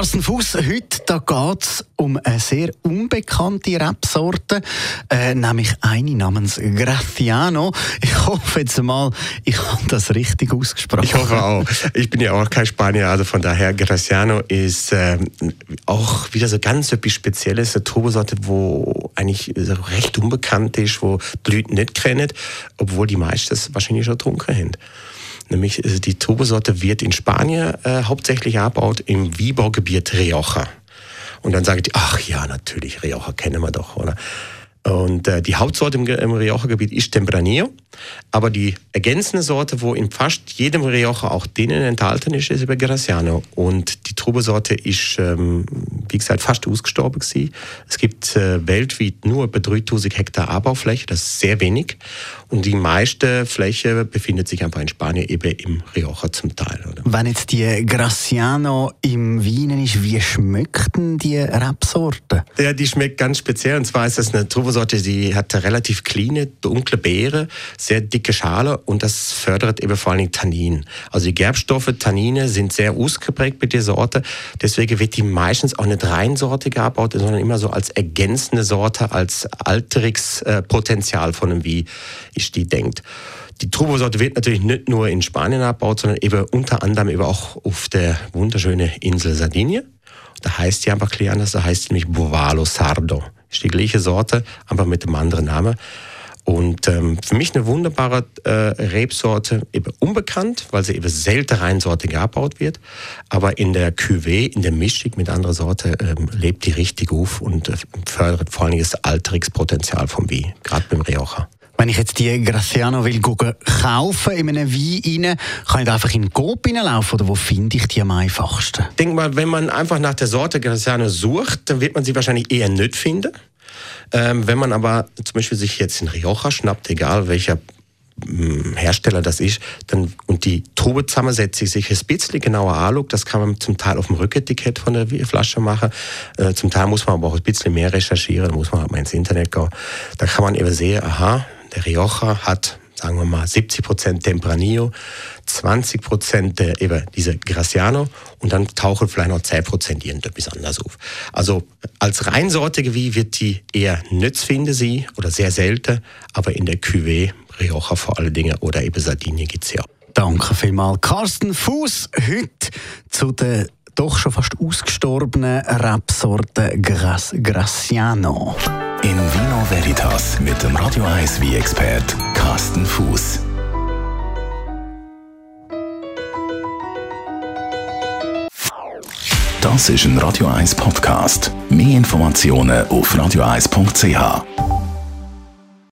Carsten Fuß, heute da geht es um eine sehr unbekannte Rebsorte, äh, nämlich eine namens Graciano. Ich hoffe jetzt mal, ich habe das richtig ausgesprochen. Ich hoffe auch. Ich bin ja auch kein Spanier, also von daher Graciano ist äh, auch wieder so ganz etwas Spezielles, eine Turbosorte, wo eigentlich recht unbekannt ist, wo die Leute nicht kennen, obwohl die meisten es wahrscheinlich schon getrunken haben. Nämlich äh, die Turbosorte wird in Spanien äh, hauptsächlich erbaut im Wiebergebiet Rioja. Und dann sage ich, ach ja, natürlich, Rioja kennen wir doch, oder? Und äh, die Hauptsorte im, im Rioja-Gebiet ist Tempranillo. Aber die ergänzende Sorte, wo in fast jedem Rioja auch denen enthalten ist, ist über Graciano. Und die Trubesorte ist, ähm, wie gesagt, fast ausgestorben gewesen. Es gibt äh, weltweit nur etwa 3000 Hektar Anbaufläche, das ist sehr wenig. Und die meiste Fläche befindet sich einfach in Spanien, eben im Rioja zum Teil. Oder? Wenn jetzt die Graciano im Wein ist, wie schmeckt denn die Rebsorte? Ja, die schmeckt ganz speziell. Und zwar ist das eine Trubesorte, die hat relativ kleine, dunkle Beere, sehr dicke Schale und das fördert eben vor allem Tannin. Also die Gerbstoffe, Tannine sind sehr ausgeprägt mit der Sorte. Deswegen wird die meistens auch nicht reinsortig gebaut, sondern immer so als ergänzende Sorte, als Alterungspotenzial von einem Wie ich die denkt. Die Turbosorte wird natürlich nicht nur in Spanien abgebaut, sondern eben unter anderem eben auch auf der wunderschönen Insel Sardinien. Da heißt die einfach klar anders, da heißt nämlich Bovalo Sardo. Ist die gleiche Sorte, aber mit einem anderen Namen. Und ähm, für mich eine wunderbare äh, Rebsorte, eben unbekannt, weil sie eben selten reinsortig abgebaut wird. Aber in der Cuvée, in der Mischung mit anderer Sorte, ähm, lebt die richtig auf und äh, fördert vor allem das Alterungspotenzial vom Wein, gerade beim Rioja. Wenn ich jetzt die Graciano will kaufen in einem Wein rein, kann ich da einfach in den Coop reinlaufen oder wo finde ich die am einfachsten? Ich denke mal, wenn man einfach nach der Sorte Graciano sucht, dann wird man sie wahrscheinlich eher nicht finden. Ähm, wenn man aber zum Beispiel sich jetzt in Rioja schnappt, egal welcher hm, Hersteller das ist, dann, und die Tube zusammensetzt sich ein bisschen genauer anschaut, das kann man zum Teil auf dem Rücketikett von der Flasche machen, äh, zum Teil muss man aber auch ein bisschen mehr recherchieren, muss man halt mal ins Internet gehen, da kann man eben sehen, aha, der Rioja hat sagen wir mal 70 Prozent Tempranillo, 20 Prozent eben diese Graciano und dann tauchen vielleicht noch 10 Prozent irgendetwas anders auf. Also als reinsortige wie wird die eher nütz finden sie oder sehr selten, aber in der Cuvée Rioja vor allen Dingen oder eben Sardinien gibt es ja. Danke vielmals. Carsten Fuß heute zu der doch schon fast ausgestorbenen Rebsorte Graciano. In Vino Veritas mit dem Radio 1 wie expert Carsten Fuß. Das ist ein Radio 1 Podcast. Mehr Informationen auf radio1.ch.